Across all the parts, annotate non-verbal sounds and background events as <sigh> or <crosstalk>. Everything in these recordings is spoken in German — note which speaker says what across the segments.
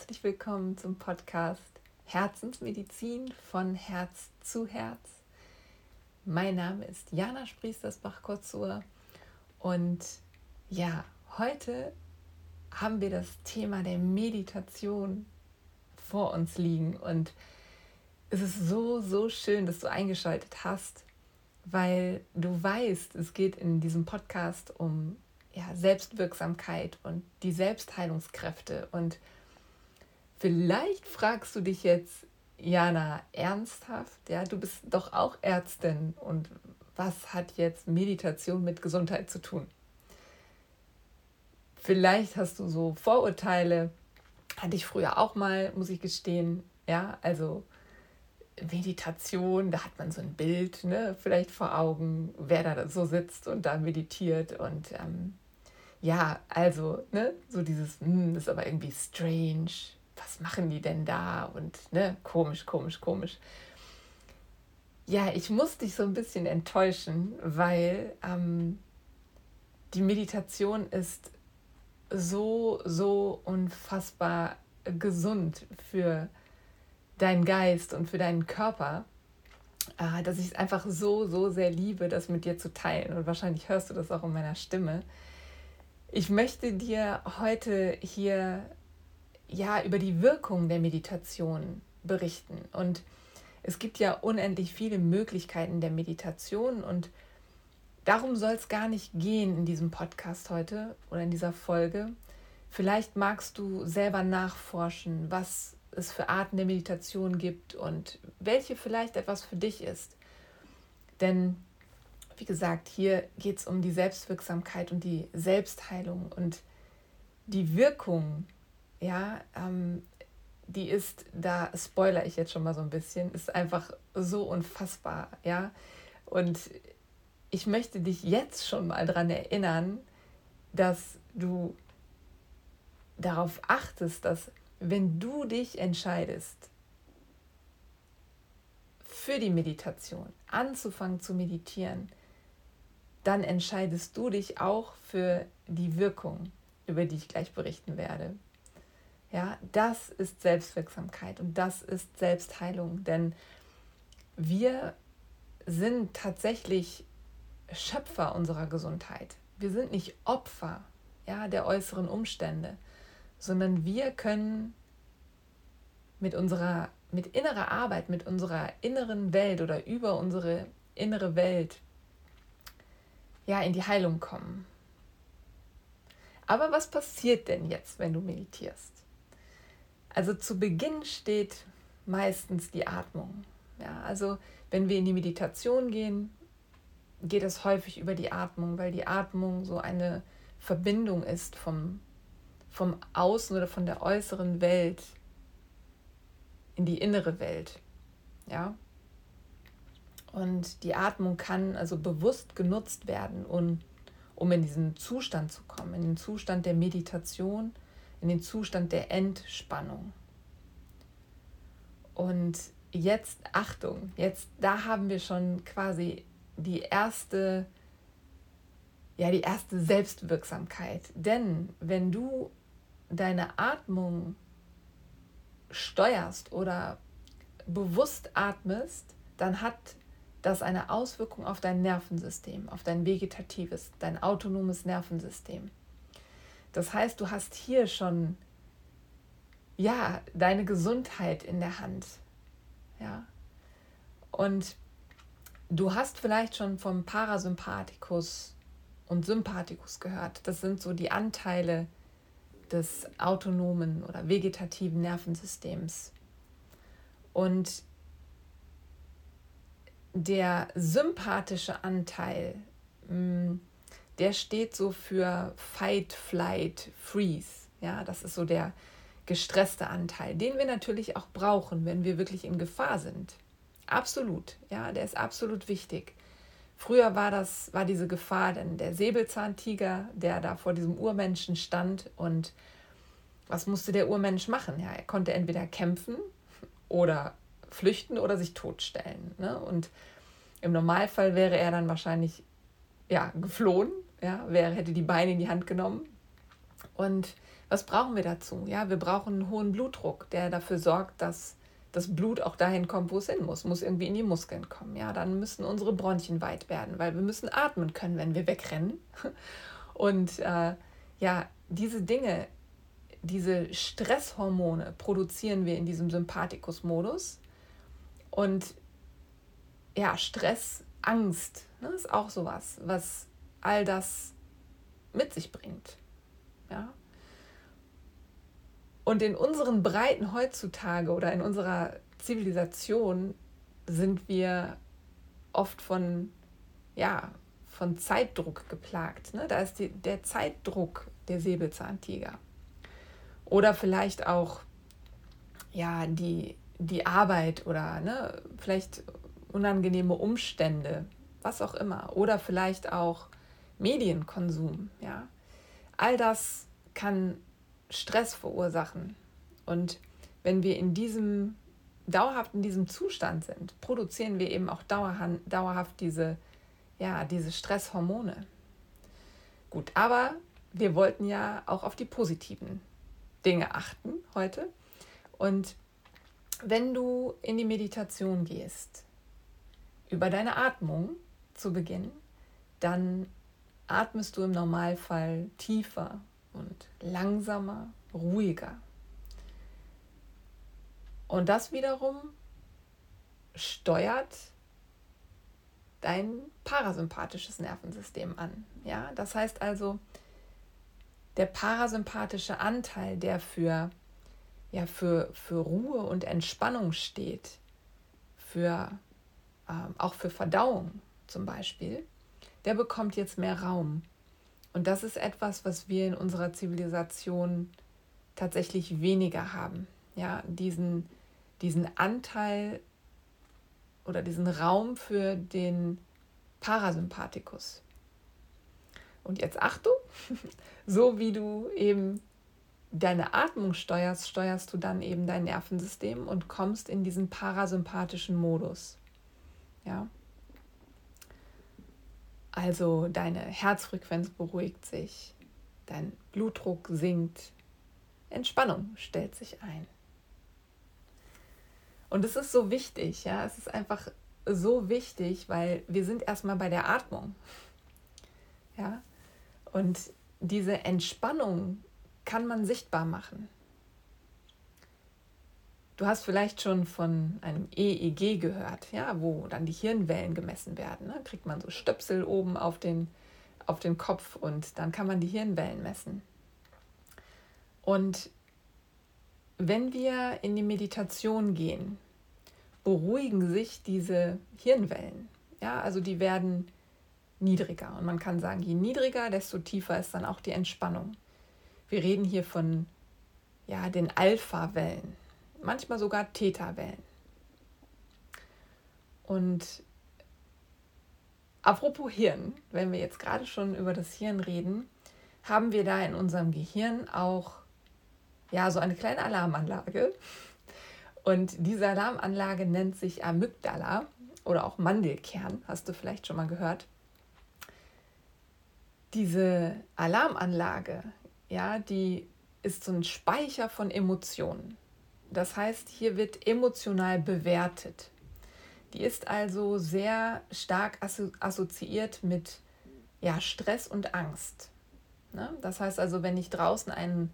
Speaker 1: herzlich willkommen zum Podcast Herzensmedizin von Herz zu Herz. Mein Name ist Jana Spriestersbach-Kotzur und ja, heute haben wir das Thema der Meditation vor uns liegen und es ist so, so schön, dass du eingeschaltet hast, weil du weißt, es geht in diesem Podcast um ja, Selbstwirksamkeit und die Selbstheilungskräfte. Und vielleicht fragst du dich jetzt, Jana, ernsthaft? Ja, du bist doch auch Ärztin und was hat jetzt Meditation mit Gesundheit zu tun? Vielleicht hast du so Vorurteile, hatte ich früher auch mal, muss ich gestehen. Ja, also Meditation, da hat man so ein Bild, ne, vielleicht vor Augen, wer da so sitzt und da meditiert. Und ähm, ja, also, ne, so dieses, hm, das ist aber irgendwie strange. Was machen die denn da? Und ne, komisch, komisch, komisch. Ja, ich muss dich so ein bisschen enttäuschen, weil ähm, die Meditation ist so, so unfassbar gesund für deinen Geist und für deinen Körper, äh, dass ich es einfach so, so sehr liebe, das mit dir zu teilen. Und wahrscheinlich hörst du das auch in meiner Stimme. Ich möchte dir heute hier ja über die Wirkung der Meditation berichten. Und es gibt ja unendlich viele Möglichkeiten der Meditation und darum soll es gar nicht gehen in diesem Podcast heute oder in dieser Folge. Vielleicht magst du selber nachforschen, was es für Arten der Meditation gibt und welche vielleicht etwas für dich ist. Denn wie gesagt, hier geht es um die Selbstwirksamkeit und die Selbstheilung und die Wirkung, ja, ähm, die ist, da spoiler ich jetzt schon mal so ein bisschen, ist einfach so unfassbar, ja. Und ich möchte dich jetzt schon mal daran erinnern, dass du darauf achtest, dass wenn du dich entscheidest, für die Meditation anzufangen zu meditieren, dann entscheidest du dich auch für die Wirkung, über die ich gleich berichten werde. Ja, das ist Selbstwirksamkeit und das ist Selbstheilung, denn wir sind tatsächlich Schöpfer unserer Gesundheit. Wir sind nicht Opfer ja, der äußeren Umstände, sondern wir können mit unserer mit innerer Arbeit, mit unserer inneren Welt oder über unsere innere Welt ja in die Heilung kommen. Aber was passiert denn jetzt, wenn du meditierst? Also zu Beginn steht meistens die Atmung. Ja, also wenn wir in die Meditation gehen, geht es häufig über die Atmung, weil die Atmung so eine Verbindung ist vom, vom Außen oder von der äußeren Welt in die innere Welt. Ja, und die Atmung kann also bewusst genutzt werden, um, um in diesen Zustand zu kommen, in den Zustand der Meditation, in den Zustand der Entspannung. Und jetzt, Achtung, jetzt, da haben wir schon quasi die erste, ja, die erste Selbstwirksamkeit. Denn wenn du deine Atmung steuerst oder bewusst atmest, dann hat das eine Auswirkung auf dein Nervensystem, auf dein vegetatives, dein autonomes Nervensystem. Das heißt, du hast hier schon ja, deine Gesundheit in der Hand. Ja? Und du hast vielleicht schon vom Parasympathikus und Sympathikus gehört. Das sind so die Anteile des autonomen oder vegetativen Nervensystems. Und der sympathische Anteil, mm, der steht so für Fight, Flight, Freeze. Ja, das ist so der gestresste Anteil, den wir natürlich auch brauchen, wenn wir wirklich in Gefahr sind. Absolut, ja, der ist absolut wichtig. Früher war das, war diese Gefahr denn der Säbelzahntiger, der da vor diesem Urmenschen stand und was musste der Urmensch machen? Ja, er konnte entweder kämpfen oder flüchten oder sich totstellen. Ne? Und im Normalfall wäre er dann wahrscheinlich ja, geflohen, ja, wäre, hätte die Beine in die Hand genommen. Und Was brauchen wir dazu? Ja, wir brauchen einen hohen Blutdruck, der dafür sorgt, dass das Blut auch dahin kommt, wo es hin muss, muss irgendwie in die Muskeln kommen. Ja, dann müssen unsere Bronchien weit werden, weil wir müssen atmen können, wenn wir wegrennen. <laughs> Und äh, ja, diese Dinge, diese Stresshormone produzieren wir in diesem Sympathikus-Modus. Und ja, Stress, Angst ne, ist auch sowas, was all das mit sich bringt. Ja? Und in unseren Breiten heutzutage oder in unserer Zivilisation sind wir oft von, ja, von Zeitdruck geplagt. Ne? Da ist die, der Zeitdruck der Säbelzahntiger. Oder vielleicht auch ja, die, die Arbeit oder ne, vielleicht unangenehme Umstände, was auch immer. Oder vielleicht auch Medienkonsum. Ja? All das kann Stress verursachen. Und wenn wir in diesem dauerhaft in diesem Zustand sind, produzieren wir eben auch dauerhaft diese, ja, diese Stresshormone. Gut, aber wir wollten ja auch auf die positiven Dinge achten heute. Und wenn du in die Meditation gehst, über deine Atmung zu Beginn, dann atmest du im Normalfall tiefer und langsamer, ruhiger. Und das wiederum steuert dein parasympathisches Nervensystem an. Ja, das heißt also, der parasympathische Anteil, der für, ja, für, für Ruhe und Entspannung steht, für, ähm, auch für Verdauung zum Beispiel, der bekommt jetzt mehr Raum. Und das ist etwas, was wir in unserer Zivilisation tatsächlich weniger haben. Ja, diesen, diesen Anteil oder diesen Raum für den Parasympathikus. Und jetzt Achtung, <laughs> so wie du eben deine Atmung steuerst, steuerst du dann eben dein Nervensystem und kommst in diesen parasympathischen Modus. Ja. Also deine Herzfrequenz beruhigt sich, dein Blutdruck sinkt, Entspannung stellt sich ein. Und es ist so wichtig, ja, es ist einfach so wichtig, weil wir sind erstmal bei der Atmung. Ja? Und diese Entspannung kann man sichtbar machen. Du hast vielleicht schon von einem EEG gehört, ja, wo dann die Hirnwellen gemessen werden. Ne? Kriegt man so Stöpsel oben auf den, auf den Kopf und dann kann man die Hirnwellen messen. Und wenn wir in die Meditation gehen, beruhigen sich diese Hirnwellen. Ja, also die werden niedriger. Und man kann sagen, je niedriger, desto tiefer ist dann auch die Entspannung. Wir reden hier von ja, den Alpha-Wellen manchmal sogar Theta-Wellen. Und apropos Hirn, wenn wir jetzt gerade schon über das Hirn reden, haben wir da in unserem Gehirn auch ja so eine kleine Alarmanlage. Und diese Alarmanlage nennt sich Amygdala oder auch Mandelkern, hast du vielleicht schon mal gehört. Diese Alarmanlage, ja, die ist so ein Speicher von Emotionen. Das heißt, hier wird emotional bewertet. Die ist also sehr stark assoziiert mit ja, Stress und Angst. Ne? Das heißt also, wenn ich draußen einen,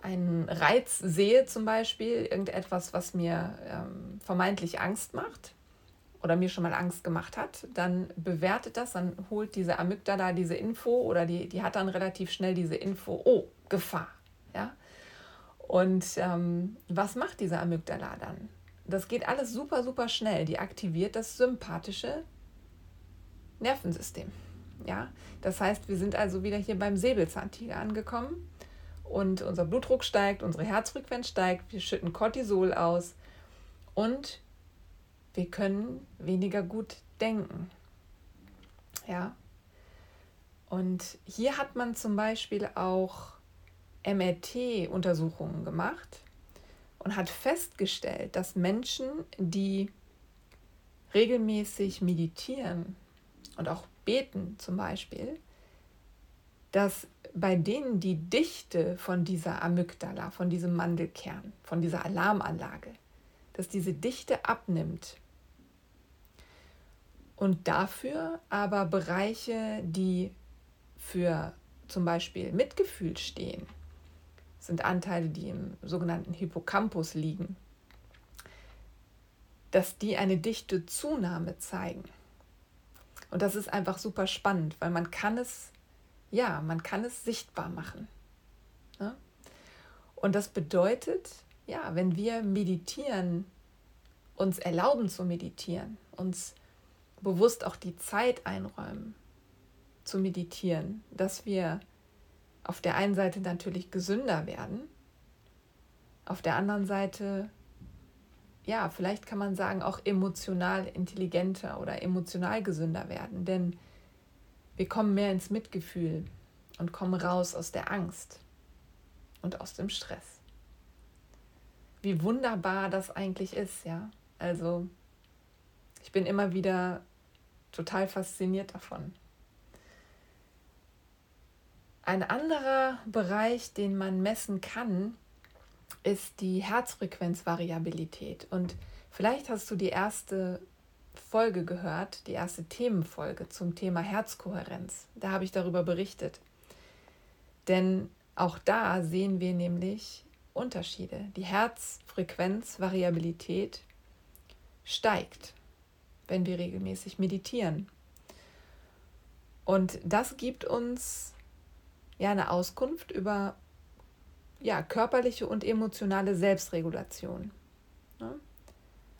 Speaker 1: einen Reiz sehe, zum Beispiel, irgendetwas, was mir ähm, vermeintlich Angst macht oder mir schon mal Angst gemacht hat, dann bewertet das, dann holt diese Amygdala diese Info oder die, die hat dann relativ schnell diese Info, oh, Gefahr. Und ähm, was macht diese Amygdala dann? Das geht alles super, super schnell. Die aktiviert das sympathische Nervensystem. Ja, das heißt, wir sind also wieder hier beim Säbelzahntiger angekommen und unser Blutdruck steigt, unsere Herzfrequenz steigt, wir schütten Cortisol aus und wir können weniger gut denken. Ja. Und hier hat man zum Beispiel auch MRT-Untersuchungen gemacht und hat festgestellt, dass Menschen, die regelmäßig meditieren und auch beten zum Beispiel, dass bei denen die Dichte von dieser Amygdala, von diesem Mandelkern, von dieser Alarmanlage, dass diese Dichte abnimmt. Und dafür aber Bereiche, die für zum Beispiel Mitgefühl stehen, sind Anteile, die im sogenannten Hippocampus liegen, dass die eine dichte Zunahme zeigen. Und das ist einfach super spannend, weil man kann es, ja, man kann es sichtbar machen. Ne? Und das bedeutet, ja, wenn wir meditieren, uns erlauben zu meditieren, uns bewusst auch die Zeit einräumen, zu meditieren, dass wir auf der einen Seite natürlich gesünder werden, auf der anderen Seite, ja, vielleicht kann man sagen, auch emotional intelligenter oder emotional gesünder werden, denn wir kommen mehr ins Mitgefühl und kommen raus aus der Angst und aus dem Stress. Wie wunderbar das eigentlich ist, ja. Also, ich bin immer wieder total fasziniert davon. Ein anderer Bereich, den man messen kann, ist die Herzfrequenzvariabilität. Und vielleicht hast du die erste Folge gehört, die erste Themenfolge zum Thema Herzkohärenz. Da habe ich darüber berichtet. Denn auch da sehen wir nämlich Unterschiede. Die Herzfrequenzvariabilität steigt, wenn wir regelmäßig meditieren. Und das gibt uns ja eine Auskunft über ja, körperliche und emotionale Selbstregulation. Ne?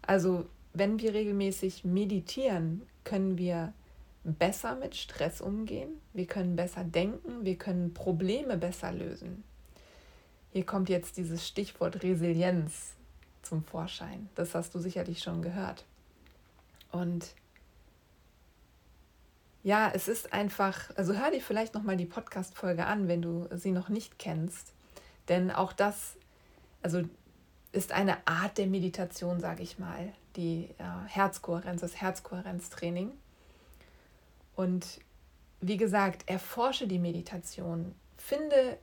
Speaker 1: Also wenn wir regelmäßig meditieren, können wir besser mit Stress umgehen, wir können besser denken, wir können Probleme besser lösen. Hier kommt jetzt dieses Stichwort Resilienz zum Vorschein. Das hast du sicherlich schon gehört. Und ja, es ist einfach, also hör dir vielleicht nochmal die Podcast-Folge an, wenn du sie noch nicht kennst. Denn auch das, also ist eine Art der Meditation, sage ich mal, die äh, Herzkohärenz, das Herzkohärenztraining. Und wie gesagt, erforsche die Meditation. Finde,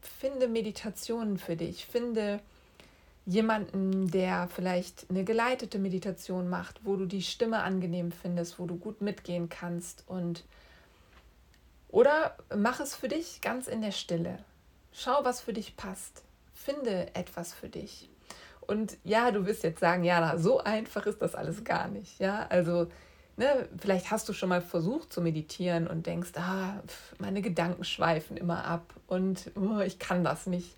Speaker 1: finde Meditationen für dich. Finde jemanden, der vielleicht eine geleitete Meditation macht, wo du die Stimme angenehm findest, wo du gut mitgehen kannst und oder mach es für dich ganz in der Stille. Schau, was für dich passt. Finde etwas für dich. Und ja, du wirst jetzt sagen, ja, so einfach ist das alles gar nicht. Ja, also ne, vielleicht hast du schon mal versucht zu meditieren und denkst, ah, meine Gedanken schweifen immer ab und oh, ich kann das nicht.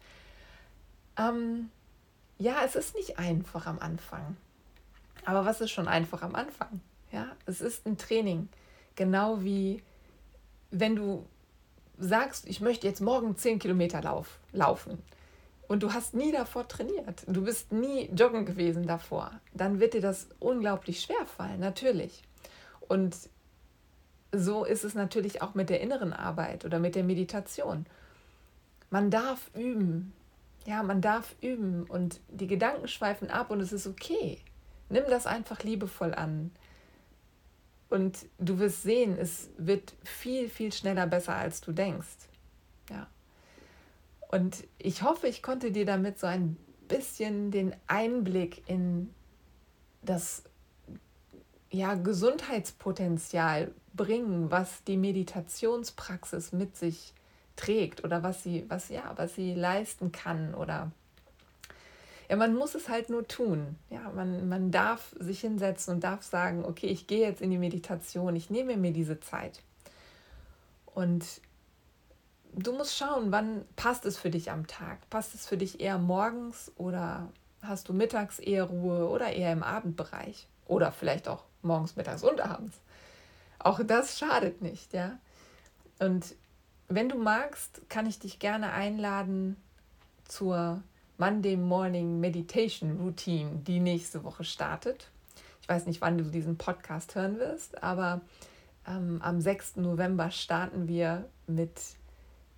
Speaker 1: Ähm, ja, es ist nicht einfach am Anfang. Aber was ist schon einfach am Anfang? Ja, es ist ein Training. Genau wie wenn du sagst, ich möchte jetzt morgen 10 Kilometer lauf, laufen und du hast nie davor trainiert, du bist nie joggen gewesen davor, dann wird dir das unglaublich schwer fallen, natürlich. Und so ist es natürlich auch mit der inneren Arbeit oder mit der Meditation. Man darf üben, ja, man darf üben und die Gedanken schweifen ab und es ist okay. Nimm das einfach liebevoll an. Und du wirst sehen, es wird viel, viel schneller besser, als du denkst. Ja. Und ich hoffe, ich konnte dir damit so ein bisschen den Einblick in das ja, Gesundheitspotenzial bringen, was die Meditationspraxis mit sich trägt oder was sie, was, ja, was sie leisten kann oder ja, man muss es halt nur tun. Ja, man, man darf sich hinsetzen und darf sagen, okay, ich gehe jetzt in die Meditation, ich nehme mir diese Zeit. Und du musst schauen, wann passt es für dich am Tag? Passt es für dich eher morgens oder hast du mittags eher Ruhe oder eher im Abendbereich? Oder vielleicht auch morgens, mittags und abends. Auch das schadet nicht, ja. Und wenn du magst, kann ich dich gerne einladen zur Monday Morning Meditation Routine, die nächste Woche startet. Ich weiß nicht, wann du diesen Podcast hören wirst, aber ähm, am 6. November starten wir mit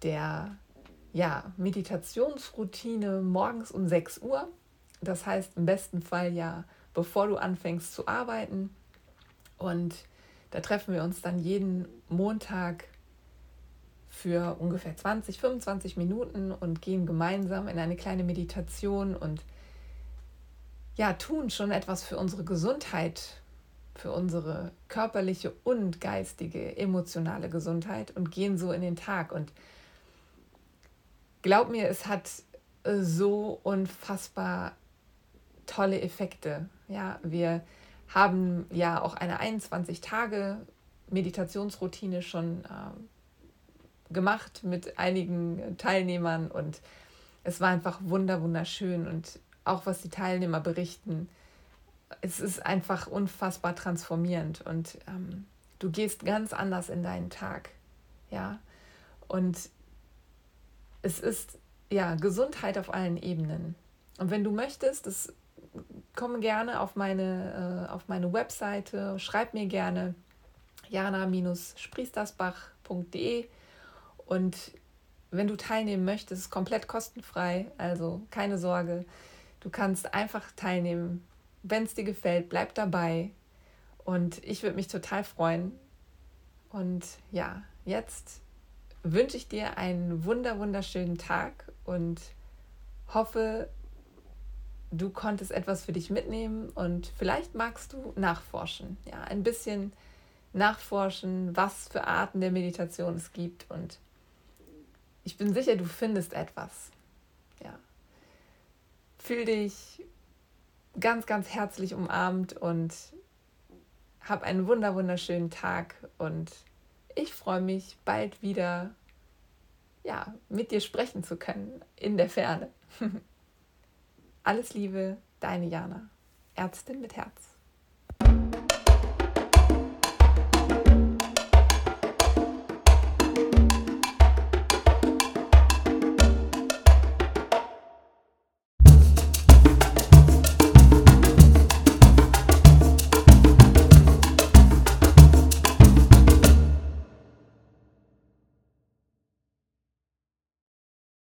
Speaker 1: der ja, Meditationsroutine morgens um 6 Uhr. Das heißt im besten Fall ja, bevor du anfängst zu arbeiten. Und da treffen wir uns dann jeden Montag für ungefähr 20, 25 Minuten und gehen gemeinsam in eine kleine Meditation und ja, tun schon etwas für unsere Gesundheit, für unsere körperliche und geistige, emotionale Gesundheit und gehen so in den Tag. Und glaub mir, es hat so unfassbar tolle Effekte. Ja, wir haben ja auch eine 21 Tage Meditationsroutine schon äh, gemacht mit einigen Teilnehmern und es war einfach wunder wunderschön und auch was die Teilnehmer berichten, es ist einfach unfassbar transformierend und ähm, du gehst ganz anders in deinen Tag, ja. Und es ist ja Gesundheit auf allen Ebenen. Und wenn du möchtest, das komm gerne auf meine, äh, auf meine Webseite, schreib mir gerne jana-spriestersbach.de und wenn du teilnehmen möchtest, komplett kostenfrei, also keine Sorge, du kannst einfach teilnehmen. Wenn es dir gefällt, bleib dabei und ich würde mich total freuen. Und ja, jetzt wünsche ich dir einen wunder wunderschönen Tag und hoffe, du konntest etwas für dich mitnehmen und vielleicht magst du nachforschen, ja, ein bisschen nachforschen, was für Arten der Meditation es gibt und ich bin sicher, du findest etwas. Ja. Fühl dich ganz, ganz herzlich umarmt und hab einen wunder wunderschönen Tag und ich freue mich bald wieder ja, mit dir sprechen zu können in der Ferne. <laughs> Alles Liebe, deine Jana, Ärztin mit Herz.